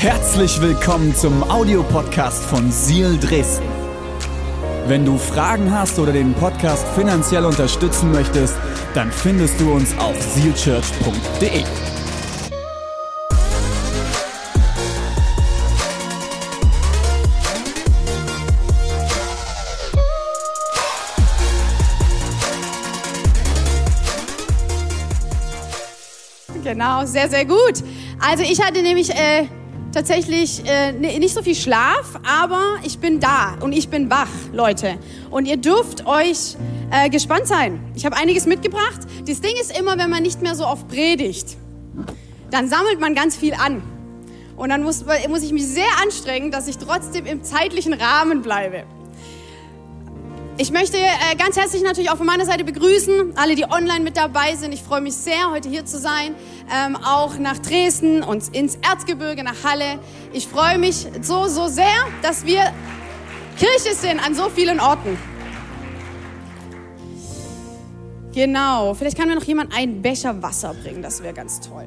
Herzlich willkommen zum Audiopodcast von Seal Dresden. Wenn du Fragen hast oder den Podcast finanziell unterstützen möchtest, dann findest du uns auf sealchurch.de. Genau, sehr, sehr gut. Also ich hatte nämlich äh, tatsächlich äh, nicht so viel Schlaf, aber ich bin da und ich bin wach, Leute. Und ihr dürft euch äh, gespannt sein. Ich habe einiges mitgebracht. Das Ding ist immer, wenn man nicht mehr so oft predigt, dann sammelt man ganz viel an. Und dann muss, muss ich mich sehr anstrengen, dass ich trotzdem im zeitlichen Rahmen bleibe. Ich möchte äh, ganz herzlich natürlich auch von meiner Seite begrüßen, alle, die online mit dabei sind. Ich freue mich sehr, heute hier zu sein, ähm, auch nach Dresden und ins Erzgebirge, nach Halle. Ich freue mich so, so sehr, dass wir Kirche sind an so vielen Orten. Genau, vielleicht kann mir noch jemand einen Becher Wasser bringen, das wäre ganz toll.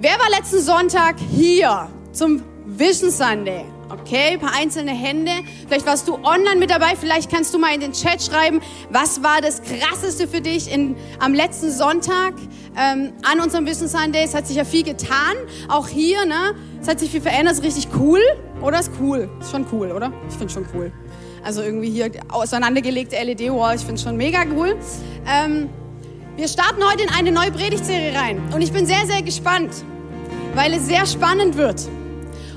Wer war letzten Sonntag hier zum Vision Sunday? Okay, ein paar einzelne Hände. Vielleicht warst du online mit dabei. Vielleicht kannst du mal in den Chat schreiben, was war das Krasseste für dich in, am letzten Sonntag ähm, an unserem Vision Sunday. Es hat sich ja viel getan. Auch hier, ne? Es hat sich viel verändert. Ist richtig cool. Oder ist cool? Ist schon cool, oder? Ich finde schon cool. Also irgendwie hier auseinandergelegte LED-Wall. Ich finde schon mega cool. Ähm, wir starten heute in eine neue Predigtserie rein. Und ich bin sehr, sehr gespannt, weil es sehr spannend wird.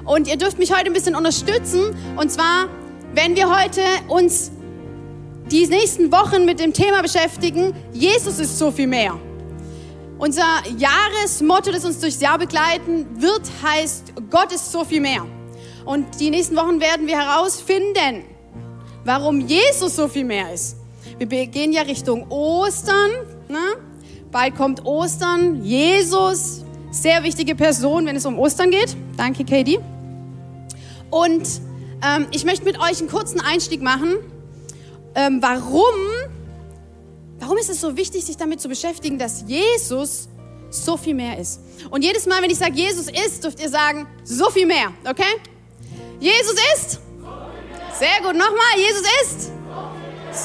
Und ihr dürft mich heute ein bisschen unterstützen. Und zwar, wenn wir heute uns die nächsten Wochen mit dem Thema beschäftigen, Jesus ist so viel mehr. Unser Jahresmotto, das uns durchs Jahr begleiten wird, heißt, Gott ist so viel mehr. Und die nächsten Wochen werden wir herausfinden, warum Jesus so viel mehr ist. Wir gehen ja Richtung Ostern. Ne? Bald kommt Ostern. Jesus, sehr wichtige Person, wenn es um Ostern geht. Danke, Katie. Und ähm, ich möchte mit euch einen kurzen Einstieg machen. Ähm, warum, warum ist es so wichtig, sich damit zu beschäftigen, dass Jesus so viel mehr ist? Und jedes Mal, wenn ich sage, Jesus ist, dürft ihr sagen, so viel mehr, okay? Jesus ist? Sehr gut, nochmal, Jesus ist?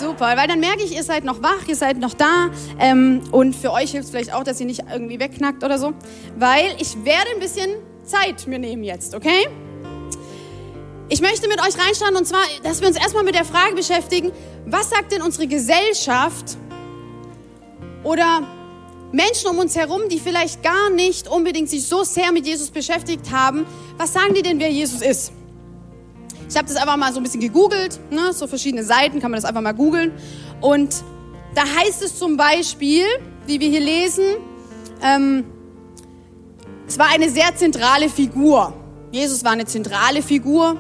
Super, weil dann merke ich, ihr seid noch wach, ihr seid noch da. Ähm, und für euch hilft es vielleicht auch, dass ihr nicht irgendwie wegknackt oder so. Weil ich werde ein bisschen Zeit mir nehmen jetzt, okay? Ich möchte mit euch reinschauen und zwar, dass wir uns erstmal mit der Frage beschäftigen, was sagt denn unsere Gesellschaft oder Menschen um uns herum, die vielleicht gar nicht unbedingt sich so sehr mit Jesus beschäftigt haben, was sagen die denn, wer Jesus ist? Ich habe das einfach mal so ein bisschen gegoogelt, ne? so verschiedene Seiten, kann man das einfach mal googeln. Und da heißt es zum Beispiel, wie wir hier lesen, ähm, es war eine sehr zentrale Figur. Jesus war eine zentrale Figur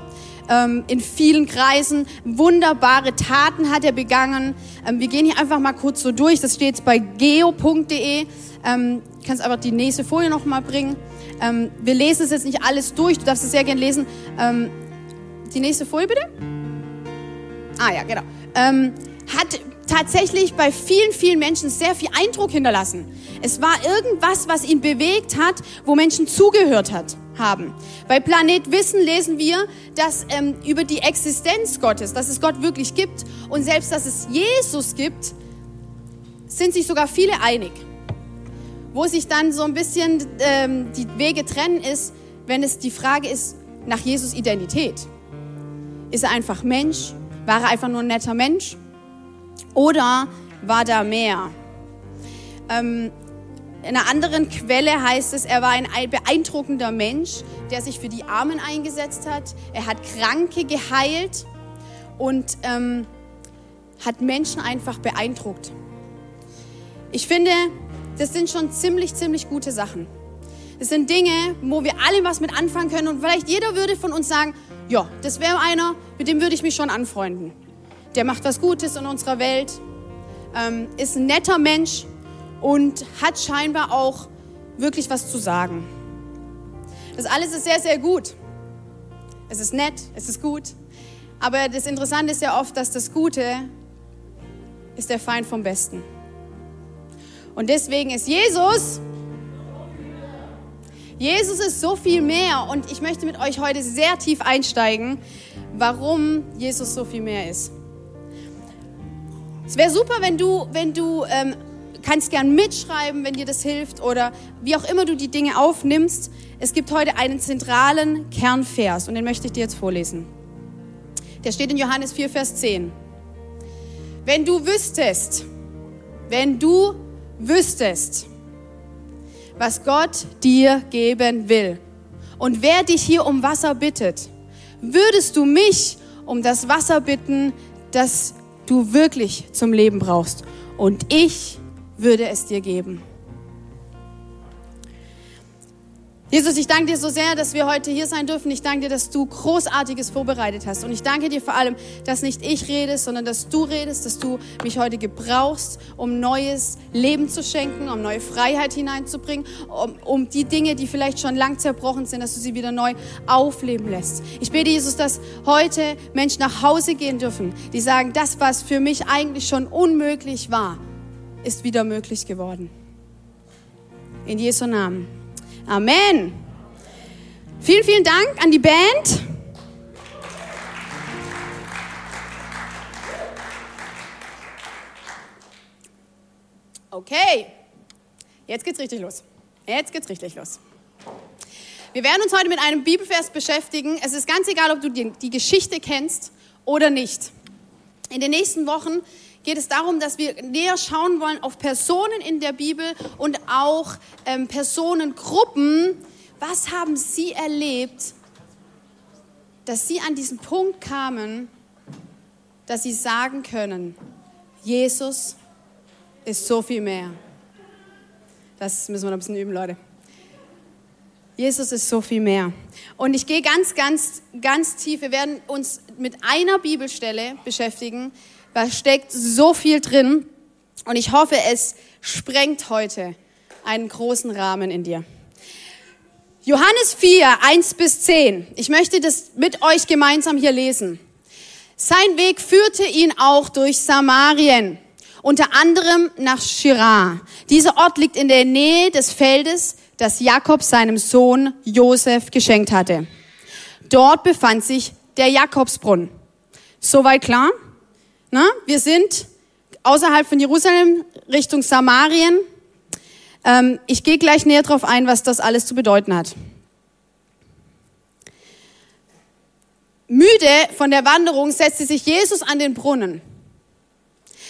ähm, in vielen Kreisen. Wunderbare Taten hat er begangen. Ähm, wir gehen hier einfach mal kurz so durch. Das steht jetzt bei geo.de. Ähm, kannst aber die nächste Folie noch mal bringen. Ähm, wir lesen es jetzt nicht alles durch. Du darfst es sehr gerne lesen. Ähm, die nächste Folie bitte. Ah ja, genau. Ähm, hat tatsächlich bei vielen, vielen Menschen sehr viel Eindruck hinterlassen. Es war irgendwas, was ihn bewegt hat, wo Menschen zugehört hat haben. Bei Planet Wissen lesen wir, dass ähm, über die Existenz Gottes, dass es Gott wirklich gibt und selbst, dass es Jesus gibt, sind sich sogar viele einig. Wo sich dann so ein bisschen ähm, die Wege trennen ist, wenn es die Frage ist nach Jesus Identität. Ist er einfach Mensch? War er einfach nur ein netter Mensch? Oder war da mehr? Ähm, in einer anderen Quelle heißt es, er war ein beeindruckender Mensch, der sich für die Armen eingesetzt hat. Er hat Kranke geheilt und ähm, hat Menschen einfach beeindruckt. Ich finde, das sind schon ziemlich, ziemlich gute Sachen. Das sind Dinge, wo wir alle was mit anfangen können und vielleicht jeder würde von uns sagen, ja, das wäre einer, mit dem würde ich mich schon anfreunden. Der macht was Gutes in unserer Welt, ähm, ist ein netter Mensch und hat scheinbar auch wirklich was zu sagen. Das alles ist sehr, sehr gut. Es ist nett, es ist gut. Aber das Interessante ist ja oft, dass das Gute ist der Feind vom Besten. Und deswegen ist Jesus Jesus ist so viel mehr und ich möchte mit euch heute sehr tief einsteigen, warum Jesus so viel mehr ist. Es wäre super, wenn du, wenn du ähm, kannst gern mitschreiben, wenn dir das hilft oder wie auch immer du die Dinge aufnimmst. Es gibt heute einen zentralen Kernvers und den möchte ich dir jetzt vorlesen. Der steht in Johannes 4, Vers 10. Wenn du wüsstest, wenn du wüsstest, was Gott dir geben will und wer dich hier um Wasser bittet, würdest du mich um das Wasser bitten, das du wirklich zum Leben brauchst. Und ich würde es dir geben. Jesus, ich danke dir so sehr, dass wir heute hier sein dürfen. Ich danke dir, dass du Großartiges vorbereitet hast. Und ich danke dir vor allem, dass nicht ich rede, sondern dass du redest, dass du mich heute gebrauchst, um neues Leben zu schenken, um neue Freiheit hineinzubringen, um, um die Dinge, die vielleicht schon lang zerbrochen sind, dass du sie wieder neu aufleben lässt. Ich bete, Jesus, dass heute Menschen nach Hause gehen dürfen, die sagen, das, was für mich eigentlich schon unmöglich war, ist wieder möglich geworden. In Jesu Namen. Amen. Vielen, vielen Dank an die Band. Okay, jetzt geht's richtig los. Jetzt geht's richtig los. Wir werden uns heute mit einem Bibelvers beschäftigen. Es ist ganz egal, ob du die, die Geschichte kennst oder nicht. In den nächsten Wochen geht es darum, dass wir näher schauen wollen auf Personen in der Bibel und auch ähm, Personengruppen. Was haben sie erlebt, dass sie an diesen Punkt kamen, dass sie sagen können, Jesus ist so viel mehr. Das müssen wir noch ein bisschen üben, Leute. Jesus ist so viel mehr. Und ich gehe ganz, ganz, ganz tief. Wir werden uns mit einer Bibelstelle beschäftigen, da steckt so viel drin und ich hoffe, es sprengt heute einen großen Rahmen in dir. Johannes 4, 1 bis 10. Ich möchte das mit euch gemeinsam hier lesen. Sein Weg führte ihn auch durch Samarien, unter anderem nach Shirar. Dieser Ort liegt in der Nähe des Feldes, das Jakob seinem Sohn Josef geschenkt hatte. Dort befand sich der Jakobsbrunnen. Soweit klar? Na, wir sind außerhalb von Jerusalem Richtung Samarien. Ähm, ich gehe gleich näher darauf ein, was das alles zu bedeuten hat. Müde von der Wanderung setzte sich Jesus an den Brunnen.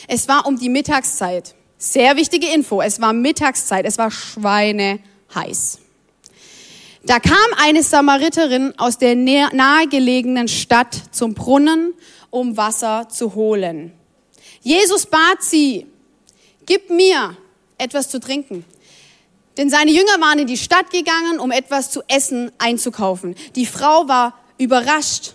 Es war um die Mittagszeit. Sehr wichtige Info. Es war Mittagszeit. Es war schweineheiß. Da kam eine Samariterin aus der nahegelegenen Stadt zum Brunnen um Wasser zu holen. Jesus bat sie, gib mir etwas zu trinken. Denn seine Jünger waren in die Stadt gegangen, um etwas zu essen einzukaufen. Die Frau war überrascht,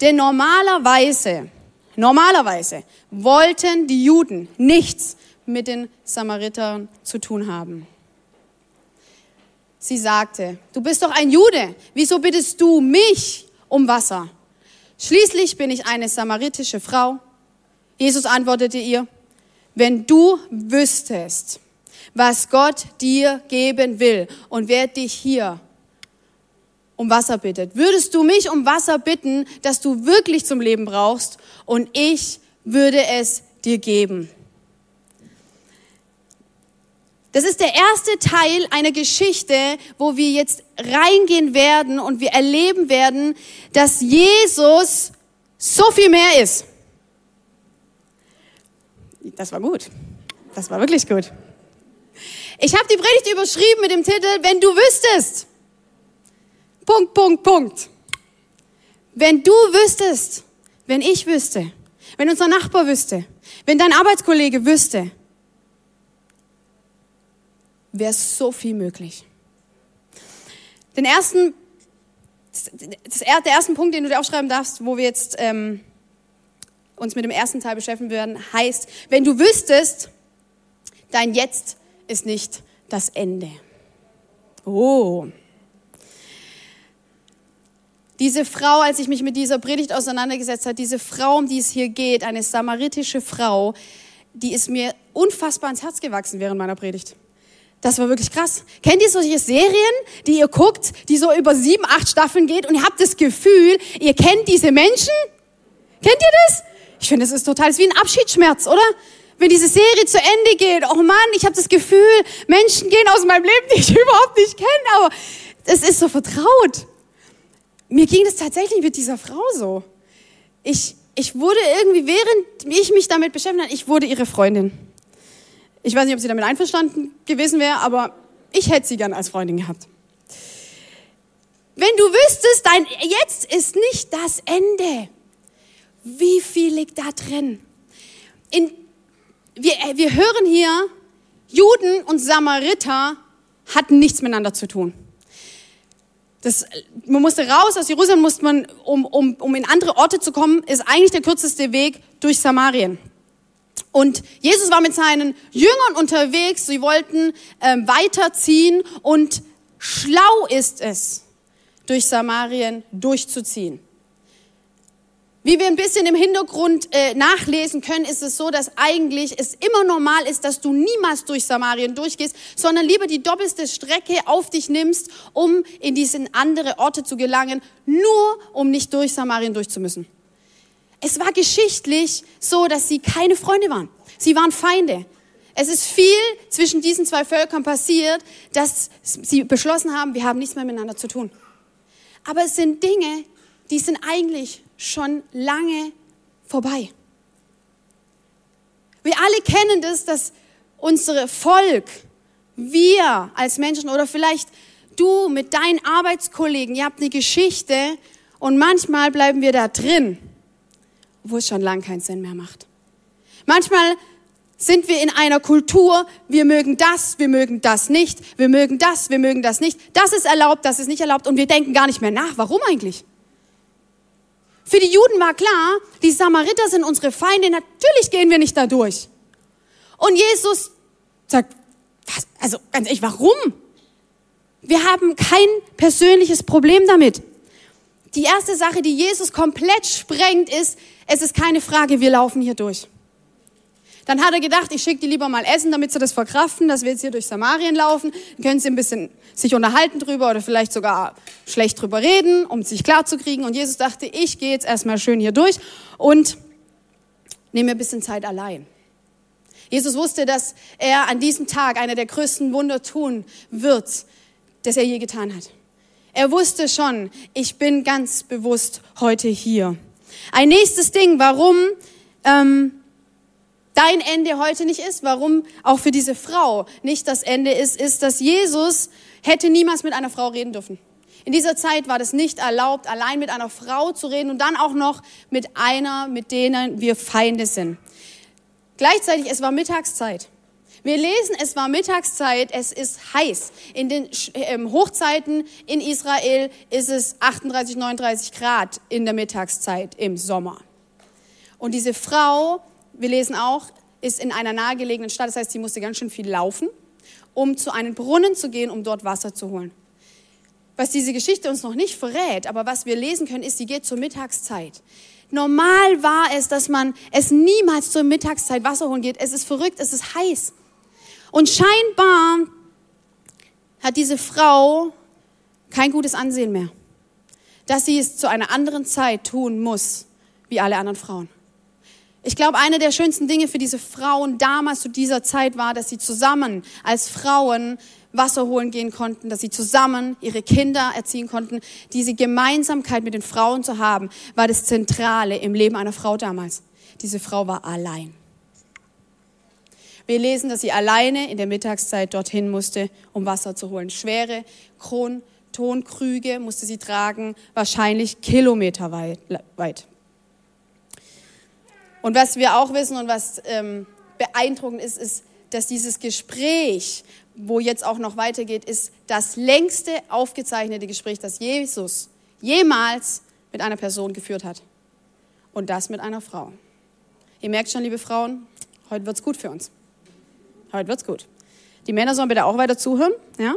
denn normalerweise, normalerweise wollten die Juden nichts mit den Samaritern zu tun haben. Sie sagte, du bist doch ein Jude, wieso bittest du mich um Wasser? Schließlich bin ich eine samaritische Frau. Jesus antwortete ihr, wenn du wüsstest, was Gott dir geben will und wer dich hier um Wasser bittet, würdest du mich um Wasser bitten, das du wirklich zum Leben brauchst und ich würde es dir geben. Das ist der erste Teil einer Geschichte, wo wir jetzt reingehen werden und wir erleben werden, dass Jesus so viel mehr ist. Das war gut. Das war wirklich gut. Ich habe die Predigt überschrieben mit dem Titel, wenn du wüsstest. Punkt, Punkt, Punkt. Wenn du wüsstest, wenn ich wüsste, wenn unser Nachbar wüsste, wenn dein Arbeitskollege wüsste, wäre so viel möglich. Den ersten, das, der ersten Punkt, den du dir aufschreiben darfst, wo wir jetzt ähm, uns mit dem ersten Teil beschäftigen werden, heißt, wenn du wüsstest, dein Jetzt ist nicht das Ende. Oh. Diese Frau, als ich mich mit dieser Predigt auseinandergesetzt habe, diese Frau, um die es hier geht, eine samaritische Frau, die ist mir unfassbar ins Herz gewachsen während meiner Predigt. Das war wirklich krass. Kennt ihr solche Serien, die ihr guckt, die so über sieben, acht Staffeln geht und ihr habt das Gefühl, ihr kennt diese Menschen? Kennt ihr das? Ich finde, das ist total, das ist wie ein Abschiedsschmerz, oder? Wenn diese Serie zu Ende geht, oh Mann, ich habe das Gefühl, Menschen gehen aus meinem Leben, die ich überhaupt nicht kenne, aber es ist so vertraut. Mir ging das tatsächlich mit dieser Frau so. Ich, ich wurde irgendwie, während ich mich damit beschäftigt habe, ich wurde ihre Freundin. Ich weiß nicht, ob sie damit einverstanden gewesen wäre, aber ich hätte sie gern als Freundin gehabt. Wenn du wüsstest, dein Jetzt ist nicht das Ende. Wie viel liegt da drin? In, wir, äh, wir hören hier, Juden und Samariter hatten nichts miteinander zu tun. Das, man musste raus aus Jerusalem, musste man, um, um, um in andere Orte zu kommen, ist eigentlich der kürzeste Weg durch Samarien. Und Jesus war mit seinen Jüngern unterwegs, sie wollten ähm, weiterziehen und schlau ist es, durch Samarien durchzuziehen. Wie wir ein bisschen im Hintergrund äh, nachlesen können, ist es so, dass eigentlich es immer normal ist, dass du niemals durch Samarien durchgehst, sondern lieber die doppelte Strecke auf dich nimmst, um in diese andere Orte zu gelangen, nur um nicht durch Samarien durchzumüssen. Es war geschichtlich so, dass sie keine Freunde waren. Sie waren Feinde. Es ist viel zwischen diesen zwei Völkern passiert, dass sie beschlossen haben, wir haben nichts mehr miteinander zu tun. Aber es sind Dinge, die sind eigentlich schon lange vorbei. Wir alle kennen das, dass unsere Volk, wir als Menschen oder vielleicht du mit deinen Arbeitskollegen, ihr habt eine Geschichte und manchmal bleiben wir da drin wo es schon lang keinen Sinn mehr macht. Manchmal sind wir in einer Kultur, wir mögen das, wir mögen das nicht, wir mögen das, wir mögen das nicht. Das ist erlaubt, das ist nicht erlaubt und wir denken gar nicht mehr nach. Warum eigentlich? Für die Juden war klar, die Samariter sind unsere Feinde, natürlich gehen wir nicht da durch. Und Jesus sagt, was, also ganz ehrlich, warum? Wir haben kein persönliches Problem damit. Die erste Sache, die Jesus komplett sprengt, ist, es ist keine Frage, wir laufen hier durch. Dann hat er gedacht, ich schicke die lieber mal essen, damit sie das verkraften, dass wir jetzt hier durch Samarien laufen. Dann können sie ein bisschen sich unterhalten drüber oder vielleicht sogar schlecht drüber reden, um sich klar zu kriegen. Und Jesus dachte, ich gehe jetzt erstmal schön hier durch und nehme mir ein bisschen Zeit allein. Jesus wusste, dass er an diesem Tag einer der größten Wunder tun wird, das er je getan hat. Er wusste schon, ich bin ganz bewusst heute hier. Ein nächstes Ding, warum ähm, dein Ende heute nicht ist, warum auch für diese Frau nicht das Ende ist, ist, dass Jesus hätte niemals mit einer Frau reden dürfen. In dieser Zeit war das nicht erlaubt, allein mit einer Frau zu reden und dann auch noch mit einer, mit denen wir Feinde sind. Gleichzeitig, es war Mittagszeit. Wir lesen, es war Mittagszeit, es ist heiß. In den ähm, Hochzeiten in Israel ist es 38, 39 Grad in der Mittagszeit im Sommer. Und diese Frau, wir lesen auch, ist in einer nahegelegenen Stadt, das heißt, sie musste ganz schön viel laufen, um zu einem Brunnen zu gehen, um dort Wasser zu holen. Was diese Geschichte uns noch nicht verrät, aber was wir lesen können, ist, sie geht zur Mittagszeit. Normal war es, dass man es niemals zur Mittagszeit Wasser holen geht. Es ist verrückt, es ist heiß. Und scheinbar hat diese Frau kein gutes Ansehen mehr, dass sie es zu einer anderen Zeit tun muss, wie alle anderen Frauen. Ich glaube, eine der schönsten Dinge für diese Frauen damals zu dieser Zeit war, dass sie zusammen als Frauen Wasser holen gehen konnten, dass sie zusammen ihre Kinder erziehen konnten. Diese Gemeinsamkeit mit den Frauen zu haben, war das Zentrale im Leben einer Frau damals. Diese Frau war allein. Wir lesen, dass sie alleine in der Mittagszeit dorthin musste, um Wasser zu holen. Schwere Kron Tonkrüge musste sie tragen, wahrscheinlich kilometerweit. Und was wir auch wissen und was ähm, beeindruckend ist, ist, dass dieses Gespräch, wo jetzt auch noch weitergeht, ist das längste aufgezeichnete Gespräch, das Jesus jemals mit einer Person geführt hat. Und das mit einer Frau. Ihr merkt schon, liebe Frauen, heute wird es gut für uns. Heute wird's gut. Die Männer sollen bitte auch weiter zuhören, ja?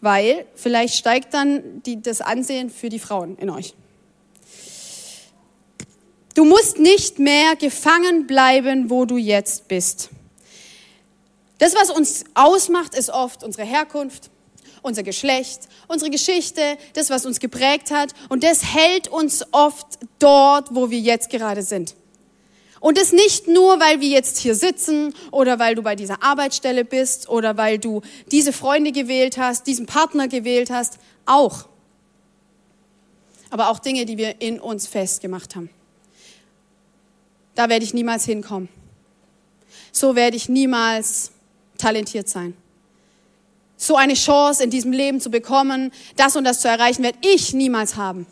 Weil vielleicht steigt dann die, das Ansehen für die Frauen in euch. Du musst nicht mehr gefangen bleiben, wo du jetzt bist. Das, was uns ausmacht, ist oft unsere Herkunft, unser Geschlecht, unsere Geschichte, das, was uns geprägt hat. Und das hält uns oft dort, wo wir jetzt gerade sind. Und das nicht nur, weil wir jetzt hier sitzen oder weil du bei dieser Arbeitsstelle bist oder weil du diese Freunde gewählt hast, diesen Partner gewählt hast, auch. Aber auch Dinge, die wir in uns festgemacht haben. Da werde ich niemals hinkommen. So werde ich niemals talentiert sein. So eine Chance in diesem Leben zu bekommen, das und das zu erreichen, werde ich niemals haben.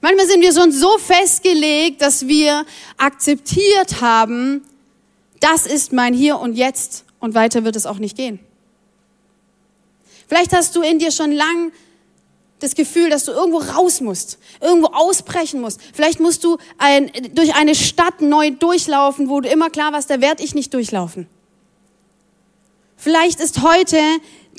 Manchmal sind wir schon so festgelegt, dass wir akzeptiert haben, das ist mein Hier und Jetzt und weiter wird es auch nicht gehen. Vielleicht hast du in dir schon lang das Gefühl, dass du irgendwo raus musst, irgendwo ausbrechen musst. Vielleicht musst du ein, durch eine Stadt neu durchlaufen, wo du immer klar warst, da werde ich nicht durchlaufen. Vielleicht ist heute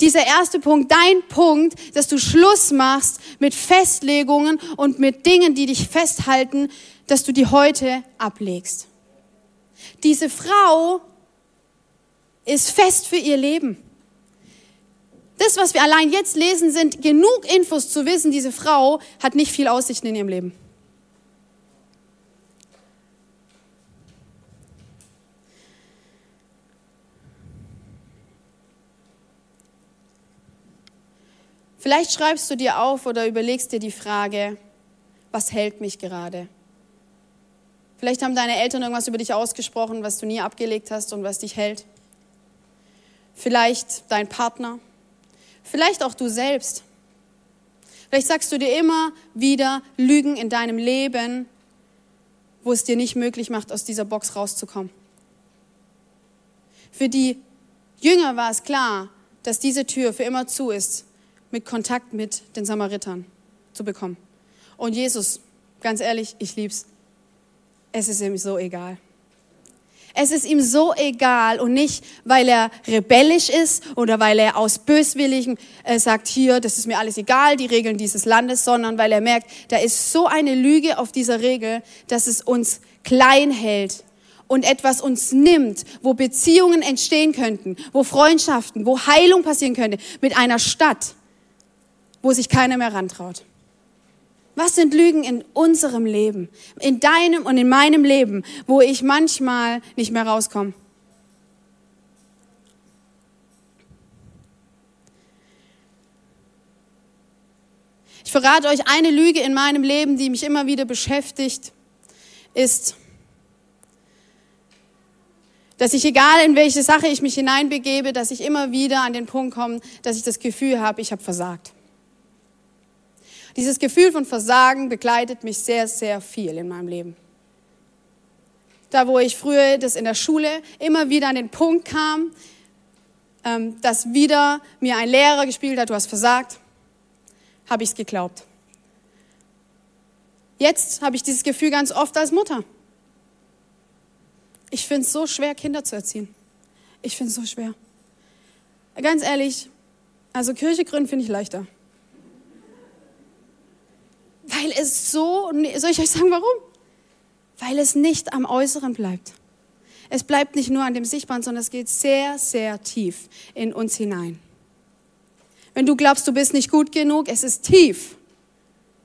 dieser erste Punkt dein Punkt, dass du Schluss machst mit Festlegungen und mit Dingen, die dich festhalten, dass du die heute ablegst. Diese Frau ist fest für ihr Leben. Das, was wir allein jetzt lesen, sind genug Infos zu wissen, diese Frau hat nicht viel Aussichten in ihrem Leben. Vielleicht schreibst du dir auf oder überlegst dir die Frage, was hält mich gerade? Vielleicht haben deine Eltern irgendwas über dich ausgesprochen, was du nie abgelegt hast und was dich hält. Vielleicht dein Partner. Vielleicht auch du selbst. Vielleicht sagst du dir immer wieder Lügen in deinem Leben, wo es dir nicht möglich macht, aus dieser Box rauszukommen. Für die Jünger war es klar, dass diese Tür für immer zu ist mit Kontakt mit den Samaritern zu bekommen. Und Jesus, ganz ehrlich, ich lieb's. Es ist ihm so egal. Es ist ihm so egal und nicht, weil er rebellisch ist oder weil er aus Böswilligen äh, sagt, hier, das ist mir alles egal, die Regeln dieses Landes, sondern weil er merkt, da ist so eine Lüge auf dieser Regel, dass es uns klein hält und etwas uns nimmt, wo Beziehungen entstehen könnten, wo Freundschaften, wo Heilung passieren könnte mit einer Stadt wo sich keiner mehr rantraut? Was sind Lügen in unserem Leben, in deinem und in meinem Leben, wo ich manchmal nicht mehr rauskomme? Ich verrate euch eine Lüge in meinem Leben, die mich immer wieder beschäftigt, ist, dass ich, egal in welche Sache ich mich hineinbegebe, dass ich immer wieder an den Punkt komme, dass ich das Gefühl habe, ich habe versagt. Dieses Gefühl von Versagen begleitet mich sehr, sehr viel in meinem Leben. Da, wo ich früher das in der Schule immer wieder an den Punkt kam, ähm, dass wieder mir ein Lehrer gespielt hat, du hast versagt, habe ich es geglaubt. Jetzt habe ich dieses Gefühl ganz oft als Mutter. Ich finde es so schwer, Kinder zu erziehen. Ich finde es so schwer. Ganz ehrlich, also Kirche gründen finde ich leichter. Weil es so, soll ich euch sagen, warum? Weil es nicht am Äußeren bleibt. Es bleibt nicht nur an dem Sichtbaren, sondern es geht sehr, sehr tief in uns hinein. Wenn du glaubst, du bist nicht gut genug, es ist tief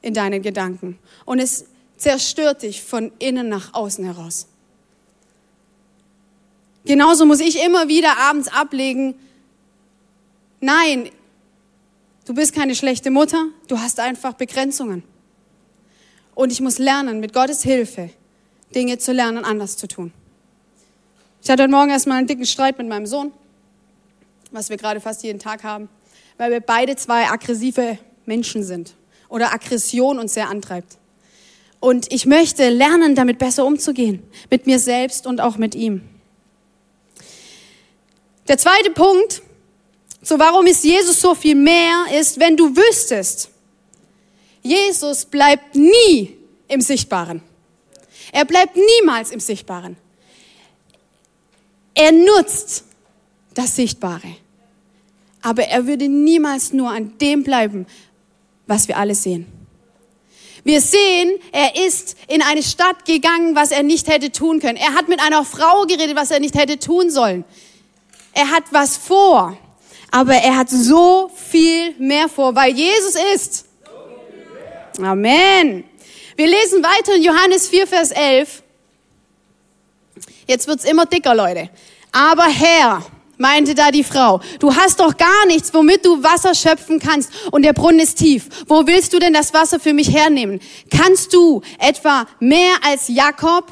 in deinen Gedanken und es zerstört dich von innen nach außen heraus. Genauso muss ich immer wieder abends ablegen, nein, du bist keine schlechte Mutter, du hast einfach Begrenzungen. Und ich muss lernen, mit Gottes Hilfe Dinge zu lernen, anders zu tun. Ich hatte heute Morgen erstmal einen dicken Streit mit meinem Sohn, was wir gerade fast jeden Tag haben, weil wir beide zwei aggressive Menschen sind oder Aggression uns sehr antreibt. Und ich möchte lernen, damit besser umzugehen, mit mir selbst und auch mit ihm. Der zweite Punkt, so warum ist Jesus so viel mehr, ist, wenn du wüsstest, Jesus bleibt nie im Sichtbaren. Er bleibt niemals im Sichtbaren. Er nutzt das Sichtbare. Aber er würde niemals nur an dem bleiben, was wir alle sehen. Wir sehen, er ist in eine Stadt gegangen, was er nicht hätte tun können. Er hat mit einer Frau geredet, was er nicht hätte tun sollen. er hat was vor, aber er hat so viel mehr vor, weil Jesus ist. Amen. Wir lesen weiter in Johannes 4, Vers 11. Jetzt wird's immer dicker, Leute. Aber Herr, meinte da die Frau, du hast doch gar nichts, womit du Wasser schöpfen kannst und der Brunnen ist tief. Wo willst du denn das Wasser für mich hernehmen? Kannst du etwa mehr als Jakob?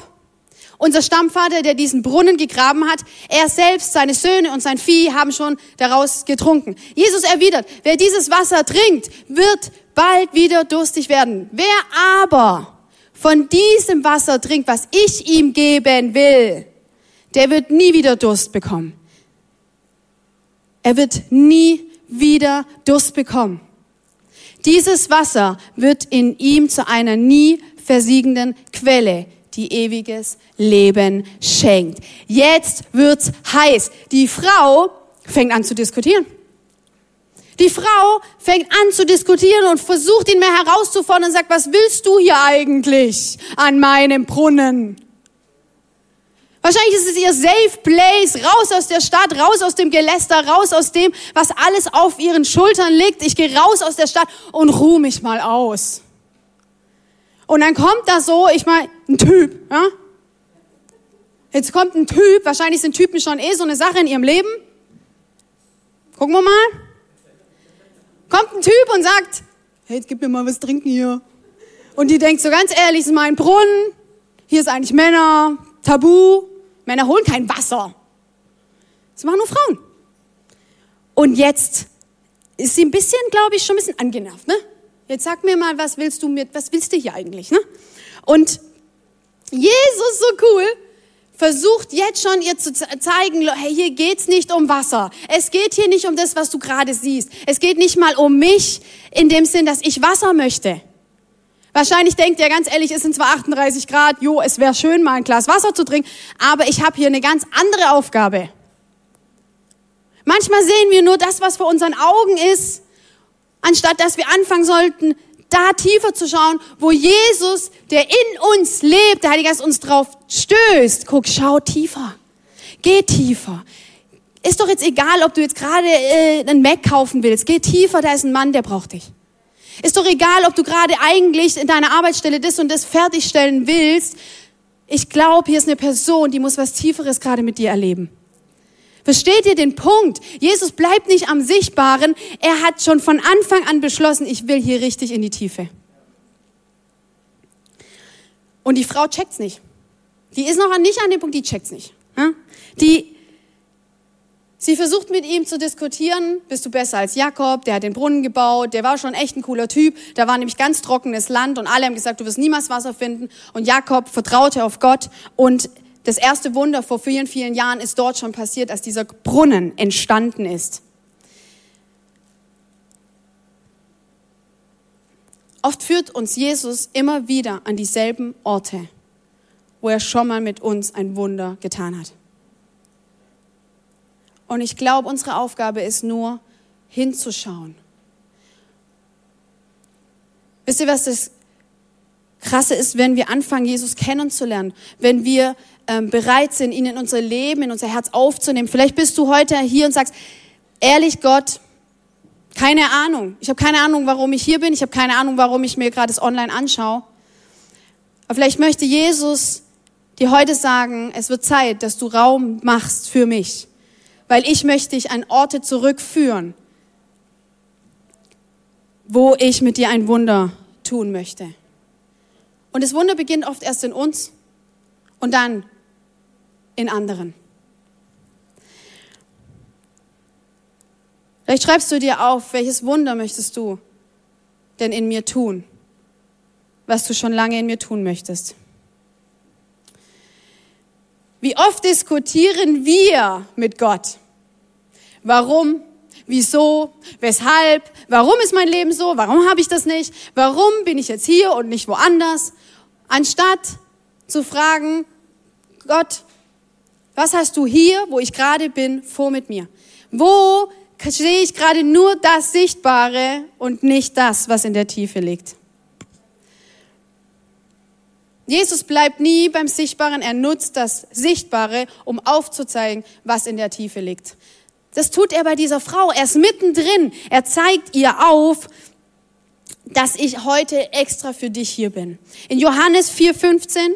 Unser Stammvater, der diesen Brunnen gegraben hat, er selbst, seine Söhne und sein Vieh haben schon daraus getrunken. Jesus erwidert, wer dieses Wasser trinkt, wird bald wieder durstig werden. Wer aber von diesem Wasser trinkt, was ich ihm geben will, der wird nie wieder Durst bekommen. Er wird nie wieder Durst bekommen. Dieses Wasser wird in ihm zu einer nie versiegenden Quelle, die ewiges Leben schenkt. Jetzt wird's heiß. Die Frau fängt an zu diskutieren. Die Frau fängt an zu diskutieren und versucht ihn mehr herauszufordern und sagt, was willst du hier eigentlich an meinem Brunnen? Wahrscheinlich ist es ihr Safe Place, raus aus der Stadt, raus aus dem Geläster, raus aus dem, was alles auf ihren Schultern liegt. Ich gehe raus aus der Stadt und ruhe mich mal aus. Und dann kommt da so, ich meine, ein Typ, ja? Jetzt kommt ein Typ, wahrscheinlich sind Typen schon eh so eine Sache in ihrem Leben. Gucken wir mal. Kommt ein Typ und sagt, hey, gib mir mal was trinken hier. Und die denkt so ganz ehrlich, es ist mein Brunnen, hier ist eigentlich Männer, Tabu. Männer holen kein Wasser. Das machen nur Frauen. Und jetzt ist sie ein bisschen, glaube ich, schon ein bisschen angenervt, ne? Jetzt sag mir mal, was willst du mit, was willst du hier eigentlich, ne? Und Jesus, so cool, versucht jetzt schon ihr zu zeigen, hey, hier geht's nicht um Wasser. Es geht hier nicht um das, was du gerade siehst. Es geht nicht mal um mich in dem Sinn, dass ich Wasser möchte. Wahrscheinlich denkt ihr ganz ehrlich, es sind zwar 38 Grad, jo, es wäre schön, mal ein Glas Wasser zu trinken, aber ich habe hier eine ganz andere Aufgabe. Manchmal sehen wir nur das, was vor unseren Augen ist, anstatt dass wir anfangen sollten, da tiefer zu schauen, wo Jesus, der in uns lebt, der Heilige Geist uns drauf stößt. Guck, schau tiefer. Geh tiefer. Ist doch jetzt egal, ob du jetzt gerade äh, einen Mac kaufen willst. Geh tiefer, da ist ein Mann, der braucht dich. Ist doch egal, ob du gerade eigentlich in deiner Arbeitsstelle das und das fertigstellen willst. Ich glaube, hier ist eine Person, die muss was Tieferes gerade mit dir erleben. Versteht ihr den Punkt? Jesus bleibt nicht am Sichtbaren. Er hat schon von Anfang an beschlossen, ich will hier richtig in die Tiefe. Und die Frau checkt's nicht. Die ist noch nicht an dem Punkt, die checkt's nicht. Die Sie versucht mit ihm zu diskutieren, bist du besser als Jakob, der hat den Brunnen gebaut, der war schon echt ein cooler Typ, da war nämlich ganz trockenes Land und alle haben gesagt, du wirst niemals Wasser finden und Jakob vertraute auf Gott und das erste Wunder vor vielen, vielen Jahren ist dort schon passiert, als dieser Brunnen entstanden ist. Oft führt uns Jesus immer wieder an dieselben Orte, wo er schon mal mit uns ein Wunder getan hat. Und ich glaube, unsere Aufgabe ist nur, hinzuschauen. Wisst ihr, was das Krasse ist, wenn wir anfangen, Jesus kennenzulernen, wenn wir ähm, bereit sind, ihn in unser Leben, in unser Herz aufzunehmen. Vielleicht bist du heute hier und sagst, ehrlich Gott, keine Ahnung. Ich habe keine Ahnung, warum ich hier bin. Ich habe keine Ahnung, warum ich mir gerade das online anschaue. Aber vielleicht möchte Jesus dir heute sagen, es wird Zeit, dass du Raum machst für mich weil ich möchte dich an Orte zurückführen, wo ich mit dir ein Wunder tun möchte. Und das Wunder beginnt oft erst in uns und dann in anderen. Vielleicht schreibst du dir auf, welches Wunder möchtest du denn in mir tun, was du schon lange in mir tun möchtest. Wie oft diskutieren wir mit Gott? Warum? Wieso? Weshalb? Warum ist mein Leben so? Warum habe ich das nicht? Warum bin ich jetzt hier und nicht woanders? Anstatt zu fragen, Gott, was hast du hier, wo ich gerade bin, vor mit mir? Wo sehe ich gerade nur das Sichtbare und nicht das, was in der Tiefe liegt? Jesus bleibt nie beim Sichtbaren, er nutzt das Sichtbare, um aufzuzeigen, was in der Tiefe liegt. Das tut er bei dieser Frau. Er ist mittendrin. Er zeigt ihr auf, dass ich heute extra für dich hier bin. In Johannes 4,15,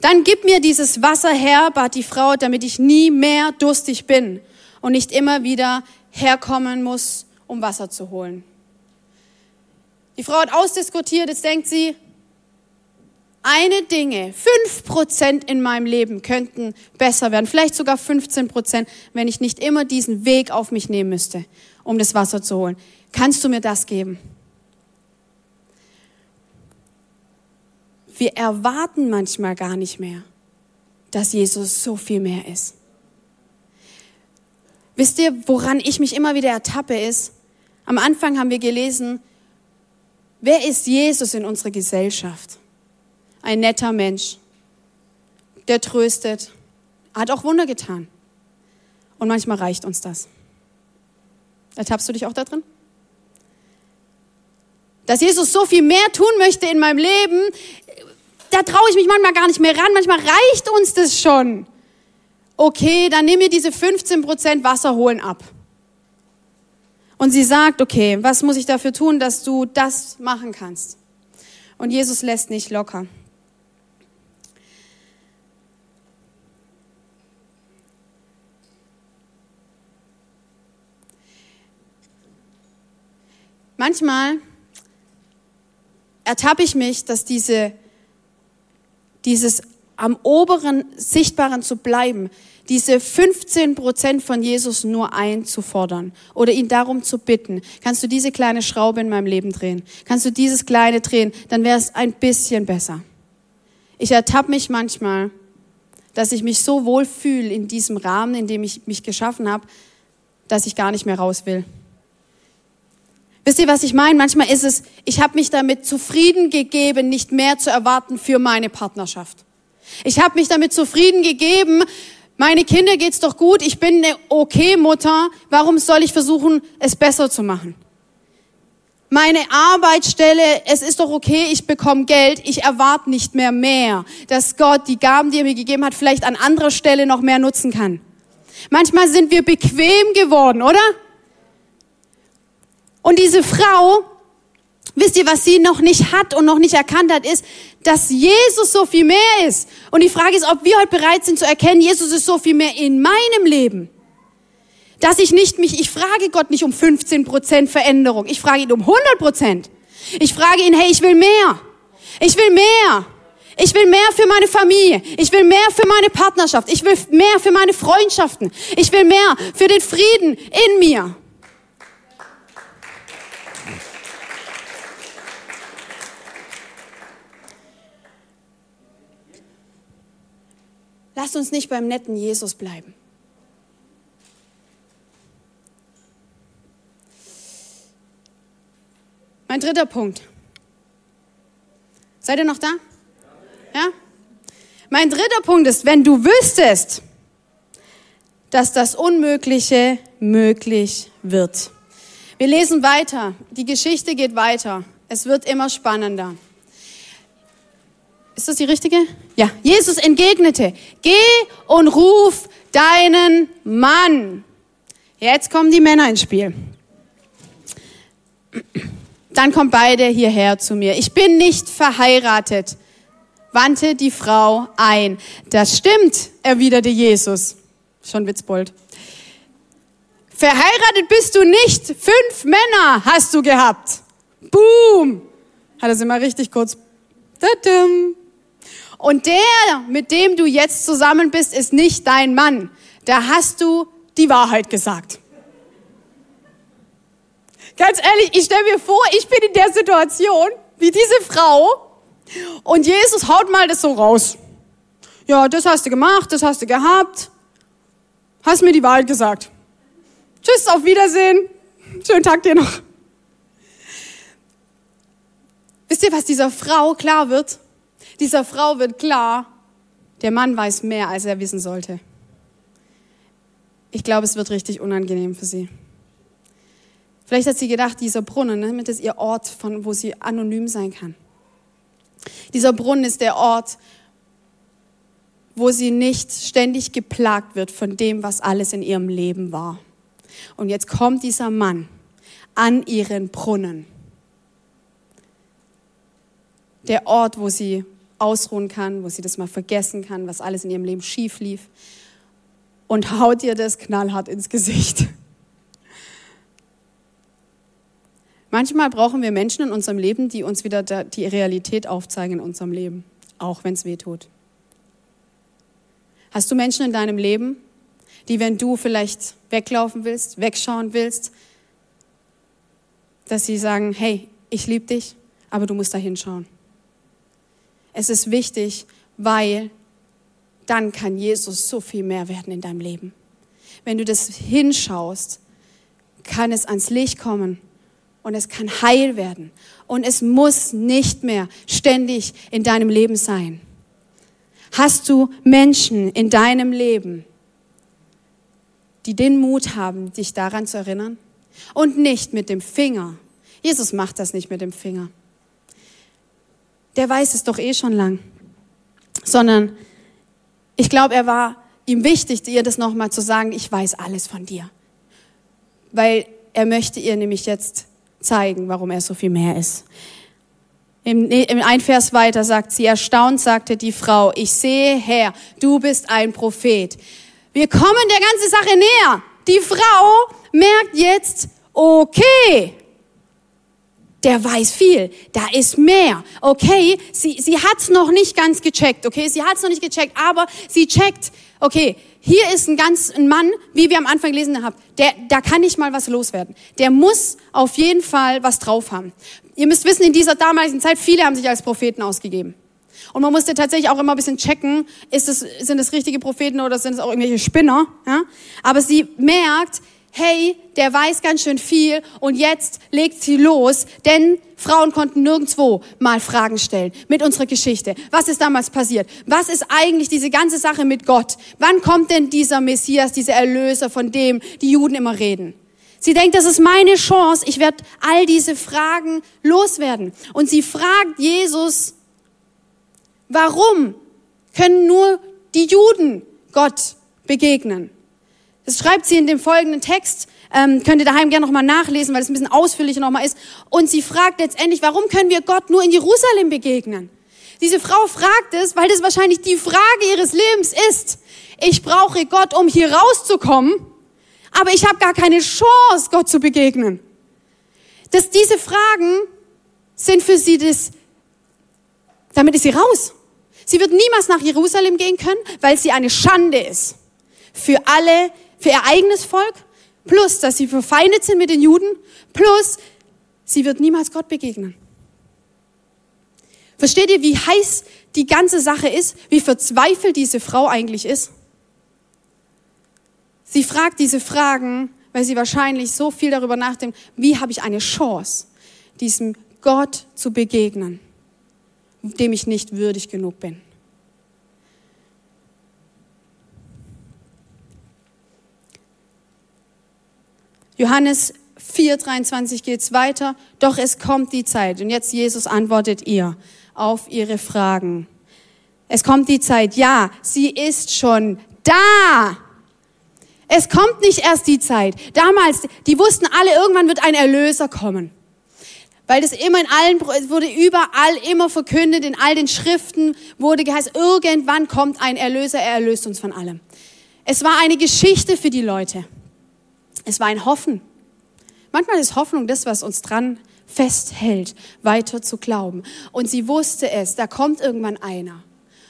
dann gib mir dieses Wasser her, bat die Frau, damit ich nie mehr durstig bin und nicht immer wieder herkommen muss, um Wasser zu holen. Die Frau hat ausdiskutiert, jetzt denkt sie, eine Dinge, fünf Prozent in meinem Leben könnten besser werden, vielleicht sogar 15 Prozent, wenn ich nicht immer diesen Weg auf mich nehmen müsste, um das Wasser zu holen. Kannst du mir das geben? Wir erwarten manchmal gar nicht mehr, dass Jesus so viel mehr ist. Wisst ihr, woran ich mich immer wieder ertappe ist? Am Anfang haben wir gelesen, wer ist Jesus in unserer Gesellschaft? Ein netter Mensch, der tröstet, hat auch Wunder getan. Und manchmal reicht uns das. Ertappst du dich auch da drin? Dass Jesus so viel mehr tun möchte in meinem Leben, da traue ich mich manchmal gar nicht mehr ran. Manchmal reicht uns das schon. Okay, dann nimm mir diese 15% Wasser holen ab. Und sie sagt, okay, was muss ich dafür tun, dass du das machen kannst? Und Jesus lässt nicht locker. Manchmal ertappe ich mich, dass diese, dieses am oberen Sichtbaren zu bleiben, diese 15 Prozent von Jesus nur einzufordern oder ihn darum zu bitten, kannst du diese kleine Schraube in meinem Leben drehen? Kannst du dieses kleine drehen? Dann wäre es ein bisschen besser. Ich ertappe mich manchmal, dass ich mich so wohl fühle in diesem Rahmen, in dem ich mich geschaffen habe, dass ich gar nicht mehr raus will. Wisst ihr, was ich meine? Manchmal ist es, ich habe mich damit zufrieden gegeben, nicht mehr zu erwarten für meine Partnerschaft. Ich habe mich damit zufrieden gegeben, meine Kinder geht's doch gut, ich bin eine okay Mutter, warum soll ich versuchen, es besser zu machen? Meine Arbeitsstelle, es ist doch okay, ich bekomme Geld, ich erwarte nicht mehr mehr, dass Gott die Gaben, die er mir gegeben hat, vielleicht an anderer Stelle noch mehr nutzen kann. Manchmal sind wir bequem geworden, oder? Und diese Frau, wisst ihr, was sie noch nicht hat und noch nicht erkannt hat, ist, dass Jesus so viel mehr ist. Und die Frage ist, ob wir heute bereit sind zu erkennen, Jesus ist so viel mehr in meinem Leben. Dass ich nicht mich, ich frage Gott nicht um 15 Prozent Veränderung. Ich frage ihn um 100 Prozent. Ich frage ihn, hey, ich will mehr. Ich will mehr. Ich will mehr für meine Familie. Ich will mehr für meine Partnerschaft. Ich will mehr für meine Freundschaften. Ich will mehr für den Frieden in mir. Lasst uns nicht beim netten Jesus bleiben. Mein dritter Punkt. Seid ihr noch da? Ja? Mein dritter Punkt ist, wenn du wüsstest, dass das Unmögliche möglich wird. Wir lesen weiter. Die Geschichte geht weiter. Es wird immer spannender. Ist das die richtige? Ja. Jesus entgegnete, geh und ruf deinen Mann. Jetzt kommen die Männer ins Spiel. Dann kommt beide hierher zu mir. Ich bin nicht verheiratet, wandte die Frau ein. Das stimmt, erwiderte Jesus. Schon Witzbold. Verheiratet bist du nicht. Fünf Männer hast du gehabt. Boom. Hat er sie mal richtig kurz. Tadam. Und der, mit dem du jetzt zusammen bist, ist nicht dein Mann. Da hast du die Wahrheit gesagt. Ganz ehrlich, ich stelle mir vor, ich bin in der Situation wie diese Frau und Jesus haut mal das so raus. Ja, das hast du gemacht, das hast du gehabt. Hast mir die Wahrheit gesagt. Tschüss, auf Wiedersehen. Schönen Tag dir noch. Wisst ihr, was dieser Frau klar wird? Dieser Frau wird klar, der Mann weiß mehr, als er wissen sollte. Ich glaube, es wird richtig unangenehm für sie. Vielleicht hat sie gedacht, dieser Brunnen, ne, das ist ihr Ort, von wo sie anonym sein kann. Dieser Brunnen ist der Ort, wo sie nicht ständig geplagt wird von dem, was alles in ihrem Leben war. Und jetzt kommt dieser Mann an ihren Brunnen. Der Ort, wo sie ausruhen kann, wo sie das mal vergessen kann, was alles in ihrem Leben schief lief. Und haut ihr das knallhart ins Gesicht. Manchmal brauchen wir Menschen in unserem Leben, die uns wieder die Realität aufzeigen in unserem Leben, auch wenn es weh tut. Hast du Menschen in deinem Leben, die, wenn du vielleicht weglaufen willst, wegschauen willst, dass sie sagen, hey, ich liebe dich, aber du musst da hinschauen. Es ist wichtig, weil dann kann Jesus so viel mehr werden in deinem Leben. Wenn du das hinschaust, kann es ans Licht kommen und es kann heil werden. Und es muss nicht mehr ständig in deinem Leben sein. Hast du Menschen in deinem Leben, die den Mut haben, dich daran zu erinnern? Und nicht mit dem Finger. Jesus macht das nicht mit dem Finger. Der weiß es doch eh schon lang. Sondern ich glaube, er war ihm wichtig, ihr das nochmal zu sagen, ich weiß alles von dir. Weil er möchte ihr nämlich jetzt zeigen, warum er so viel mehr ist. Im, Im ein Vers weiter sagt sie, erstaunt sagte die Frau, ich sehe, Herr, du bist ein Prophet. Wir kommen der ganzen Sache näher. Die Frau merkt jetzt, okay, der weiß viel, da ist mehr. Okay, sie, sie hat's noch nicht ganz gecheckt, okay, sie hat's noch nicht gecheckt, aber sie checkt, okay, hier ist ein ganz ein Mann, wie wir am Anfang gelesen haben, der, da kann nicht mal was loswerden. Der muss auf jeden Fall was drauf haben. Ihr müsst wissen, in dieser damaligen Zeit, viele haben sich als Propheten ausgegeben. Und man musste tatsächlich auch immer ein bisschen checken, ist es, sind es richtige Propheten oder sind es auch irgendwelche Spinner? Ja? Aber sie merkt, hey, der weiß ganz schön viel und jetzt legt sie los, denn Frauen konnten nirgendwo mal Fragen stellen mit unserer Geschichte. Was ist damals passiert? Was ist eigentlich diese ganze Sache mit Gott? Wann kommt denn dieser Messias, dieser Erlöser, von dem die Juden immer reden? Sie denkt, das ist meine Chance, ich werde all diese Fragen loswerden. Und sie fragt Jesus, warum können nur die Juden Gott begegnen? Das schreibt sie in dem folgenden Text. Ähm, könnt ihr daheim gerne nochmal nachlesen, weil es ein bisschen ausführlicher nochmal ist. Und sie fragt letztendlich, warum können wir Gott nur in Jerusalem begegnen? Diese Frau fragt es, weil das wahrscheinlich die Frage ihres Lebens ist. Ich brauche Gott, um hier rauszukommen, aber ich habe gar keine Chance, Gott zu begegnen. Dass diese Fragen sind für sie das, damit ist sie raus. Sie wird niemals nach Jerusalem gehen können, weil sie eine Schande ist. Für alle, für ihr eigenes Volk, plus, dass sie verfeindet sind mit den Juden, plus, sie wird niemals Gott begegnen. Versteht ihr, wie heiß die ganze Sache ist, wie verzweifelt diese Frau eigentlich ist? Sie fragt diese Fragen, weil sie wahrscheinlich so viel darüber nachdenkt, wie habe ich eine Chance, diesem Gott zu begegnen, dem ich nicht würdig genug bin. Johannes 4:23 geht's weiter. Doch es kommt die Zeit. Und jetzt Jesus antwortet ihr auf ihre Fragen. Es kommt die Zeit. Ja, sie ist schon da. Es kommt nicht erst die Zeit. Damals, die wussten alle, irgendwann wird ein Erlöser kommen. Weil das immer in allen, es wurde überall immer verkündet, in all den Schriften wurde geheißen, irgendwann kommt ein Erlöser, er erlöst uns von allem. Es war eine Geschichte für die Leute. Es war ein Hoffen. Manchmal ist Hoffnung das, was uns dran festhält, weiter zu glauben. Und sie wusste es, da kommt irgendwann einer.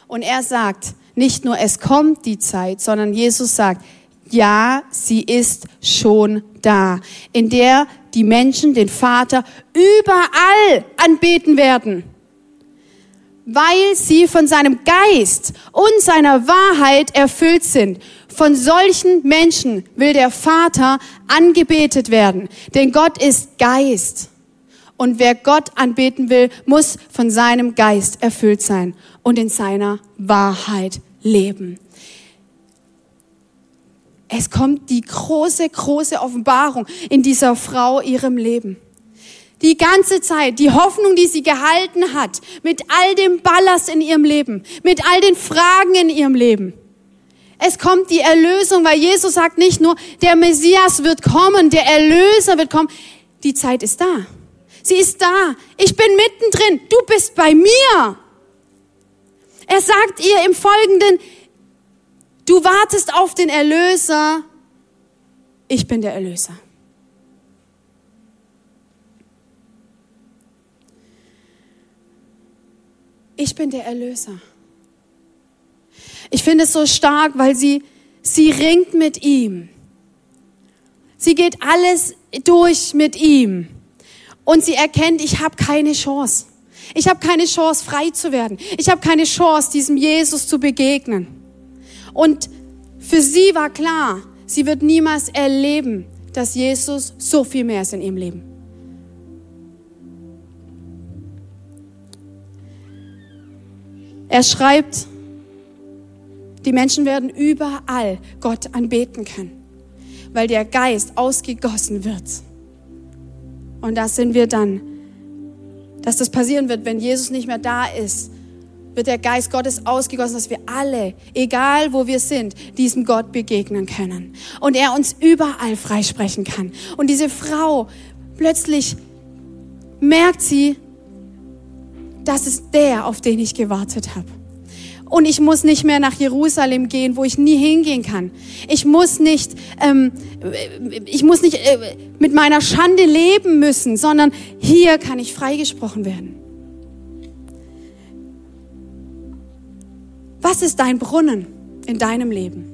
Und er sagt, nicht nur es kommt die Zeit, sondern Jesus sagt, ja, sie ist schon da, in der die Menschen den Vater überall anbeten werden, weil sie von seinem Geist und seiner Wahrheit erfüllt sind. Von solchen Menschen will der Vater angebetet werden, denn Gott ist Geist. Und wer Gott anbeten will, muss von seinem Geist erfüllt sein und in seiner Wahrheit leben. Es kommt die große, große Offenbarung in dieser Frau, ihrem Leben. die ganze Zeit, die Hoffnung, die sie gehalten hat, mit all dem Ballast in ihrem Leben, mit all den Fragen in ihrem Leben. Es kommt die Erlösung, weil Jesus sagt nicht nur, der Messias wird kommen, der Erlöser wird kommen. Die Zeit ist da. Sie ist da. Ich bin mittendrin. Du bist bei mir. Er sagt ihr im Folgenden, du wartest auf den Erlöser. Ich bin der Erlöser. Ich bin der Erlöser. Ich finde es so stark, weil sie, sie ringt mit ihm. Sie geht alles durch mit ihm. Und sie erkennt, ich habe keine Chance. Ich habe keine Chance, frei zu werden. Ich habe keine Chance, diesem Jesus zu begegnen. Und für sie war klar, sie wird niemals erleben, dass Jesus so viel mehr ist in ihrem Leben. Er schreibt, die Menschen werden überall Gott anbeten können, weil der Geist ausgegossen wird. Und das sind wir dann, dass das passieren wird, wenn Jesus nicht mehr da ist, wird der Geist Gottes ausgegossen, dass wir alle, egal wo wir sind, diesem Gott begegnen können. Und er uns überall freisprechen kann. Und diese Frau, plötzlich merkt sie, das ist der, auf den ich gewartet habe. Und ich muss nicht mehr nach Jerusalem gehen, wo ich nie hingehen kann. Ich muss nicht, ähm, ich muss nicht äh, mit meiner Schande leben müssen, sondern hier kann ich freigesprochen werden. Was ist dein Brunnen in deinem Leben?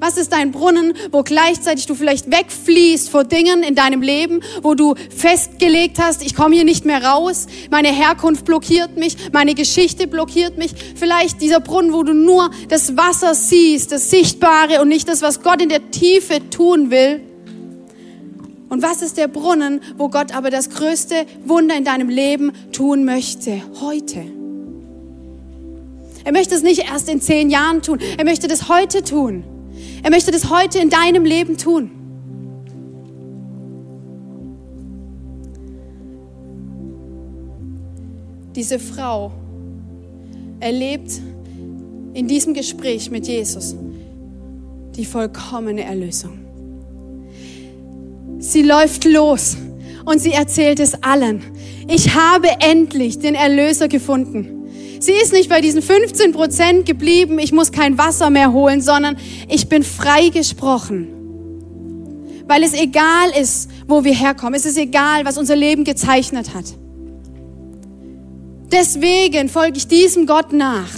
Was ist dein Brunnen, wo gleichzeitig du vielleicht wegfließt vor Dingen in deinem Leben, wo du festgelegt hast, ich komme hier nicht mehr raus, meine Herkunft blockiert mich, meine Geschichte blockiert mich. Vielleicht dieser Brunnen, wo du nur das Wasser siehst, das Sichtbare und nicht das, was Gott in der Tiefe tun will. Und was ist der Brunnen, wo Gott aber das größte Wunder in deinem Leben tun möchte? Heute. Er möchte es nicht erst in zehn Jahren tun. Er möchte das heute tun. Er möchte das heute in deinem Leben tun. Diese Frau erlebt in diesem Gespräch mit Jesus die vollkommene Erlösung. Sie läuft los und sie erzählt es allen. Ich habe endlich den Erlöser gefunden. Sie ist nicht bei diesen 15 Prozent geblieben, ich muss kein Wasser mehr holen, sondern ich bin freigesprochen. Weil es egal ist, wo wir herkommen. Es ist egal, was unser Leben gezeichnet hat. Deswegen folge ich diesem Gott nach.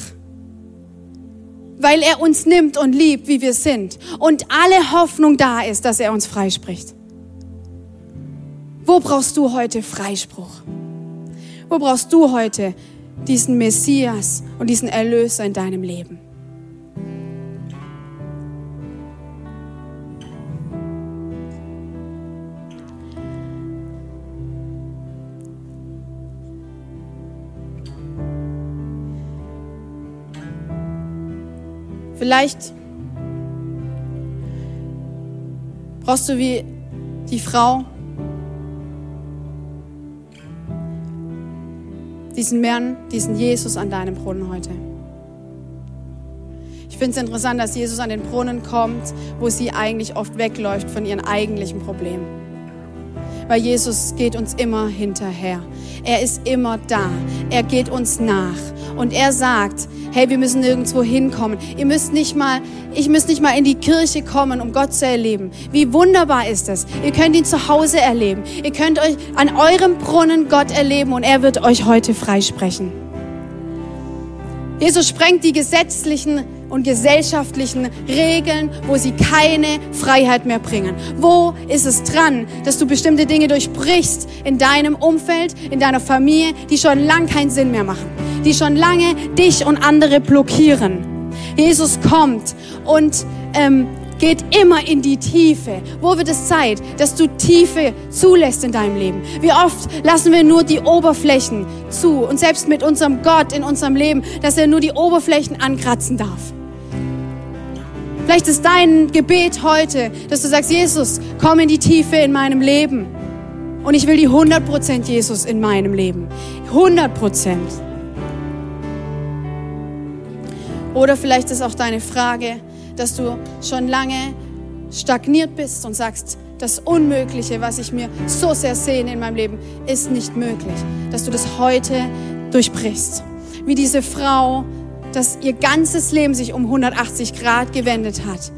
Weil er uns nimmt und liebt, wie wir sind. Und alle Hoffnung da ist, dass er uns freispricht. Wo brauchst du heute Freispruch? Wo brauchst du heute diesen Messias und diesen Erlöser in deinem Leben. Vielleicht brauchst du wie die Frau diesen Mann, diesen Jesus an deinem Brunnen heute. Ich finde es interessant, dass Jesus an den Brunnen kommt, wo sie eigentlich oft wegläuft von ihren eigentlichen Problemen weil Jesus geht uns immer hinterher. Er ist immer da. Er geht uns nach. Und er sagt, hey, wir müssen nirgendwo hinkommen. Ihr müsst nicht mal, ich müsst nicht mal in die Kirche kommen, um Gott zu erleben. Wie wunderbar ist das? Ihr könnt ihn zu Hause erleben. Ihr könnt euch an eurem Brunnen Gott erleben und er wird euch heute freisprechen. Jesus sprengt die gesetzlichen und gesellschaftlichen Regeln, wo sie keine Freiheit mehr bringen. Wo ist es dran, dass du bestimmte Dinge durchbrichst in deinem Umfeld, in deiner Familie, die schon lang keinen Sinn mehr machen, die schon lange dich und andere blockieren? Jesus kommt und ähm, geht immer in die Tiefe. Wo wird es Zeit, dass du Tiefe zulässt in deinem Leben? Wie oft lassen wir nur die Oberflächen zu und selbst mit unserem Gott in unserem Leben, dass er nur die Oberflächen ankratzen darf? Vielleicht ist dein Gebet heute, dass du sagst, Jesus, komm in die Tiefe in meinem Leben. Und ich will die 100% Jesus in meinem Leben. 100%. Oder vielleicht ist auch deine Frage, dass du schon lange stagniert bist und sagst, das Unmögliche, was ich mir so sehr sehne in meinem Leben, ist nicht möglich. Dass du das heute durchbrichst. Wie diese Frau, dass ihr ganzes Leben sich um 180 Grad gewendet hat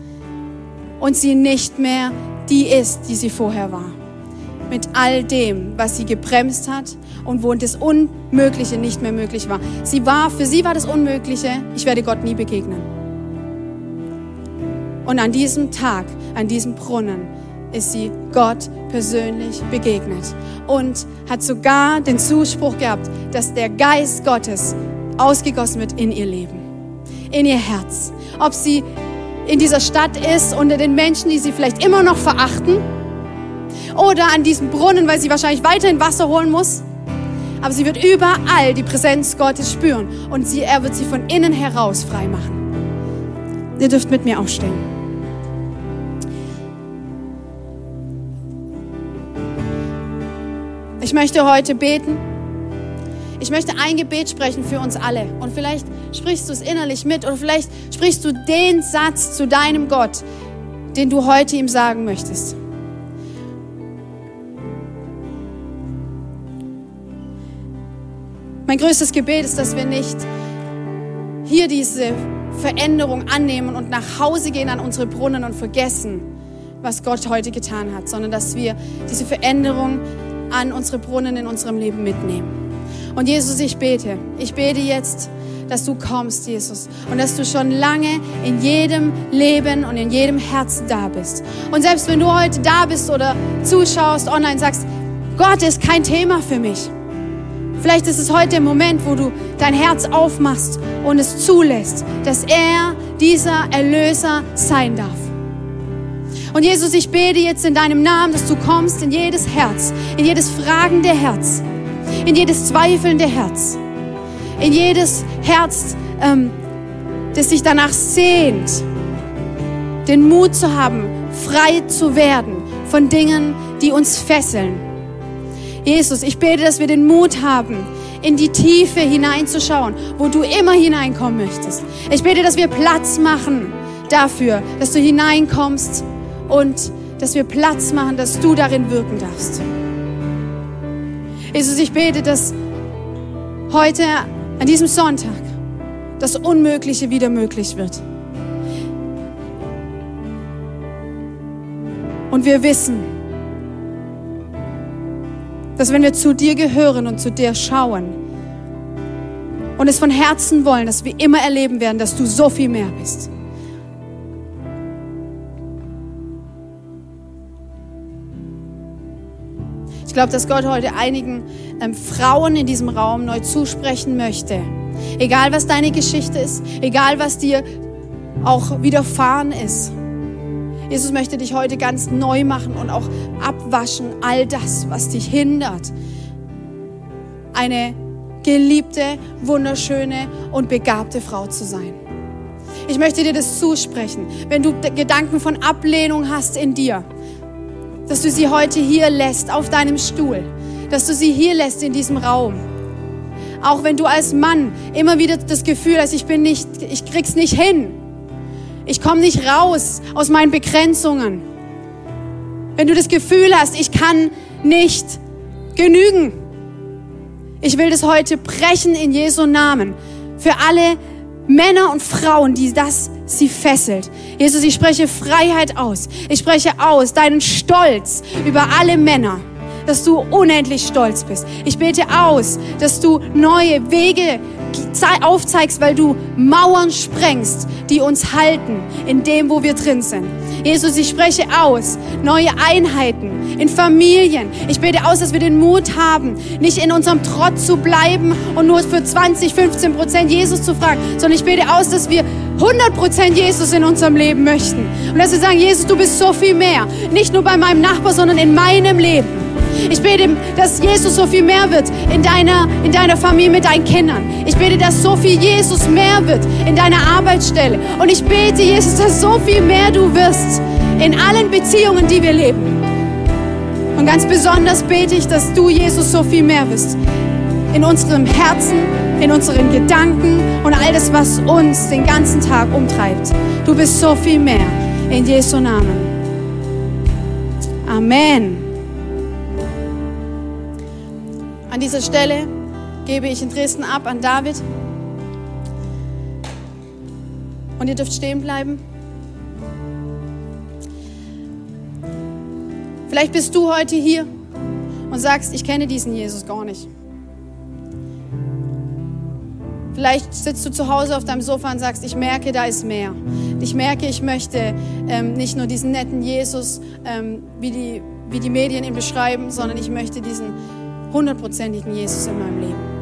und sie nicht mehr die ist, die sie vorher war. Mit all dem, was sie gebremst hat und wo das Unmögliche nicht mehr möglich war. Sie war, für sie war das Unmögliche, ich werde Gott nie begegnen. Und an diesem Tag, an diesem Brunnen, ist sie Gott persönlich begegnet und hat sogar den Zuspruch gehabt, dass der Geist Gottes ausgegossen wird in ihr Leben, in ihr Herz. Ob sie in dieser Stadt ist, unter den Menschen, die sie vielleicht immer noch verachten, oder an diesem Brunnen, weil sie wahrscheinlich weiterhin Wasser holen muss. Aber sie wird überall die Präsenz Gottes spüren und sie, er wird sie von innen heraus frei machen. Ihr dürft mit mir aufstehen. Ich möchte heute beten. Ich möchte ein Gebet sprechen für uns alle. Und vielleicht sprichst du es innerlich mit oder vielleicht sprichst du den Satz zu deinem Gott, den du heute ihm sagen möchtest. Mein größtes Gebet ist, dass wir nicht hier diese Veränderung annehmen und nach Hause gehen an unsere Brunnen und vergessen, was Gott heute getan hat, sondern dass wir diese Veränderung an unsere Brunnen in unserem Leben mitnehmen. Und Jesus, ich bete, ich bete jetzt, dass du kommst, Jesus, und dass du schon lange in jedem Leben und in jedem Herzen da bist. Und selbst wenn du heute da bist oder zuschaust, online sagst, Gott ist kein Thema für mich. Vielleicht ist es heute der Moment, wo du dein Herz aufmachst und es zulässt, dass er dieser Erlöser sein darf. Und Jesus, ich bete jetzt in deinem Namen, dass du kommst in jedes Herz, in jedes fragende Herz, in jedes zweifelnde Herz, in jedes Herz, ähm, das sich danach sehnt, den Mut zu haben, frei zu werden von Dingen, die uns fesseln. Jesus, ich bete, dass wir den Mut haben, in die Tiefe hineinzuschauen, wo du immer hineinkommen möchtest. Ich bete, dass wir Platz machen dafür, dass du hineinkommst und dass wir Platz machen, dass du darin wirken darfst. Jesus, ich bete, dass heute an diesem Sonntag das Unmögliche wieder möglich wird. Und wir wissen, dass wenn wir zu dir gehören und zu dir schauen und es von Herzen wollen, dass wir immer erleben werden, dass du so viel mehr bist. Ich glaube, dass Gott heute einigen ähm, Frauen in diesem Raum neu zusprechen möchte. Egal, was deine Geschichte ist, egal, was dir auch widerfahren ist. Jesus möchte dich heute ganz neu machen und auch abwaschen, all das, was dich hindert, eine geliebte, wunderschöne und begabte Frau zu sein. Ich möchte dir das zusprechen. Wenn du Gedanken von Ablehnung hast in dir, dass du sie heute hier lässt auf deinem Stuhl, dass du sie hier lässt in diesem Raum. Auch wenn du als Mann immer wieder das Gefühl hast, ich bin nicht, ich krieg's nicht hin. Ich komme nicht raus aus meinen Begrenzungen. Wenn du das Gefühl hast, ich kann nicht genügen. Ich will das heute brechen in Jesu Namen. Für alle Männer und Frauen, die das sie fesselt. Jesus, ich spreche Freiheit aus. Ich spreche aus deinen Stolz über alle Männer, dass du unendlich stolz bist. Ich bete aus, dass du neue Wege aufzeigst, weil du Mauern sprengst, die uns halten in dem, wo wir drin sind. Jesus, ich spreche aus neue Einheiten in Familien. Ich bete aus, dass wir den Mut haben, nicht in unserem Trott zu bleiben und nur für 20, 15 Prozent Jesus zu fragen, sondern ich bete aus, dass wir 100 Prozent Jesus in unserem Leben möchten. Und dass wir sagen, Jesus, du bist so viel mehr. Nicht nur bei meinem Nachbar, sondern in meinem Leben. Ich bete, dass Jesus so viel mehr wird in deiner, in deiner Familie mit deinen Kindern. Ich bete, dass so viel Jesus mehr wird in deiner Arbeitsstelle. Und ich bete, Jesus, dass so viel mehr du wirst in allen Beziehungen, die wir leben. Und ganz besonders bete ich, dass du, Jesus, so viel mehr bist. In unserem Herzen, in unseren Gedanken und all das, was uns den ganzen Tag umtreibt. Du bist so viel mehr. In Jesu Namen. Amen. An dieser Stelle gebe ich in Dresden ab an David. Und ihr dürft stehen bleiben. Vielleicht bist du heute hier und sagst, ich kenne diesen Jesus gar nicht. Vielleicht sitzt du zu Hause auf deinem Sofa und sagst, ich merke, da ist mehr. Ich merke, ich möchte ähm, nicht nur diesen netten Jesus, ähm, wie, die, wie die Medien ihn beschreiben, sondern ich möchte diesen hundertprozentigen Jesus in meinem Leben.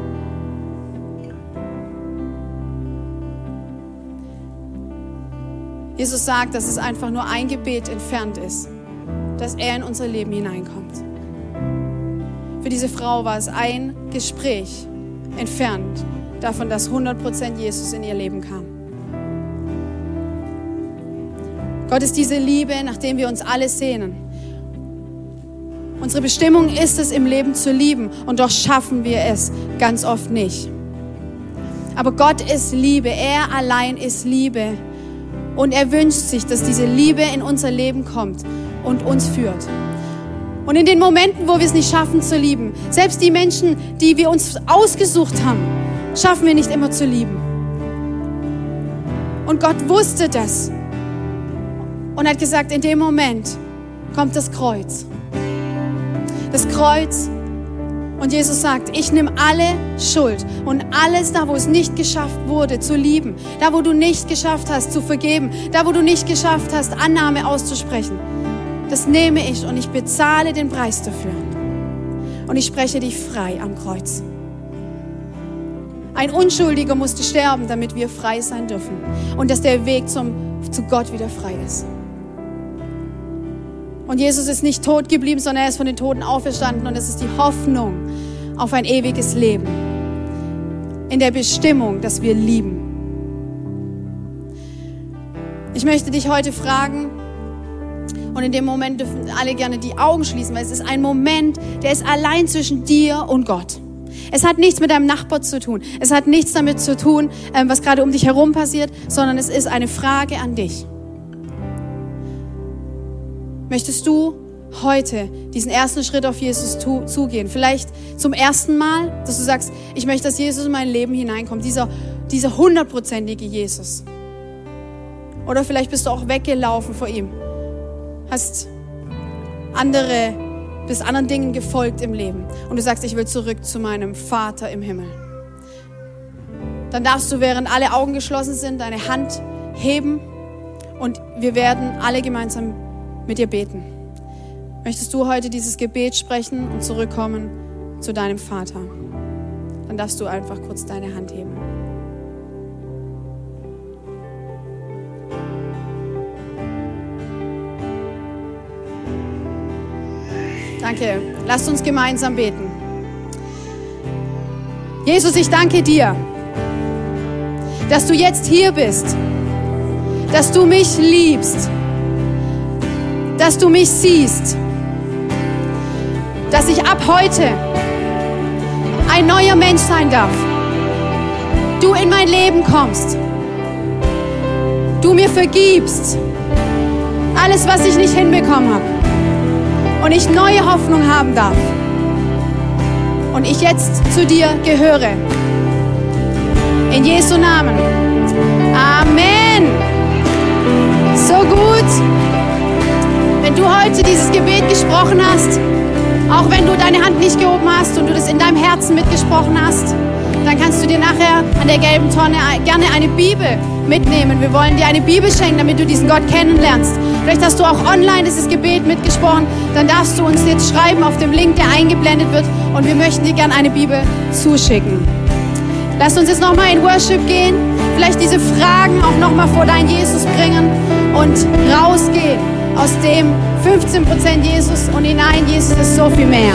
Jesus sagt, dass es einfach nur ein Gebet entfernt ist dass er in unser Leben hineinkommt. Für diese Frau war es ein Gespräch entfernt davon, dass 100% Jesus in ihr Leben kam. Gott ist diese Liebe, nach dem wir uns alle sehnen. Unsere Bestimmung ist es, im Leben zu lieben und doch schaffen wir es ganz oft nicht. Aber Gott ist Liebe, er allein ist Liebe und er wünscht sich, dass diese Liebe in unser Leben kommt und uns führt. Und in den Momenten, wo wir es nicht schaffen zu lieben, selbst die Menschen, die wir uns ausgesucht haben, schaffen wir nicht immer zu lieben. Und Gott wusste das und hat gesagt, in dem Moment kommt das Kreuz. Das Kreuz und Jesus sagt, ich nehme alle Schuld und alles da, wo es nicht geschafft wurde, zu lieben, da, wo du nicht geschafft hast, zu vergeben, da, wo du nicht geschafft hast, Annahme auszusprechen das nehme ich und ich bezahle den Preis dafür. Und ich spreche dich frei am Kreuz. Ein Unschuldiger musste sterben, damit wir frei sein dürfen. Und dass der Weg zum, zu Gott wieder frei ist. Und Jesus ist nicht tot geblieben, sondern er ist von den Toten auferstanden. Und es ist die Hoffnung auf ein ewiges Leben. In der Bestimmung, dass wir lieben. Ich möchte dich heute fragen, und in dem Moment dürfen alle gerne die Augen schließen, weil es ist ein Moment, der ist allein zwischen dir und Gott. Es hat nichts mit deinem Nachbar zu tun. Es hat nichts damit zu tun, ähm, was gerade um dich herum passiert, sondern es ist eine Frage an dich. Möchtest du heute diesen ersten Schritt auf Jesus zugehen? Vielleicht zum ersten Mal, dass du sagst, ich möchte, dass Jesus in mein Leben hineinkommt. Dieser, dieser hundertprozentige Jesus. Oder vielleicht bist du auch weggelaufen vor ihm hast andere, bist anderen Dingen gefolgt im Leben und du sagst, ich will zurück zu meinem Vater im Himmel. Dann darfst du, während alle Augen geschlossen sind, deine Hand heben und wir werden alle gemeinsam mit dir beten. Möchtest du heute dieses Gebet sprechen und zurückkommen zu deinem Vater? Dann darfst du einfach kurz deine Hand heben. Danke. Lasst uns gemeinsam beten. Jesus, ich danke dir, dass du jetzt hier bist, dass du mich liebst, dass du mich siehst, dass ich ab heute ein neuer Mensch sein darf. Du in mein Leben kommst, du mir vergibst, alles, was ich nicht hinbekommen habe und ich neue Hoffnung haben darf. Und ich jetzt zu dir gehöre. In Jesu Namen. Amen. So gut, wenn du heute dieses Gebet gesprochen hast, auch wenn du deine Hand nicht gehoben hast und du das in deinem Herzen mitgesprochen hast, dann kannst du dir nachher an der gelben Tonne gerne eine Bibel mitnehmen. Wir wollen dir eine Bibel schenken, damit du diesen Gott kennenlernst. Vielleicht hast du auch online dieses Gebet mitgesprochen. Dann darfst du uns jetzt schreiben auf dem Link, der eingeblendet wird. Und wir möchten dir gerne eine Bibel zuschicken. Lass uns jetzt nochmal in Worship gehen. Vielleicht diese Fragen auch nochmal vor dein Jesus bringen und rausgehen aus dem 15% Jesus und hinein. Jesus ist so viel mehr.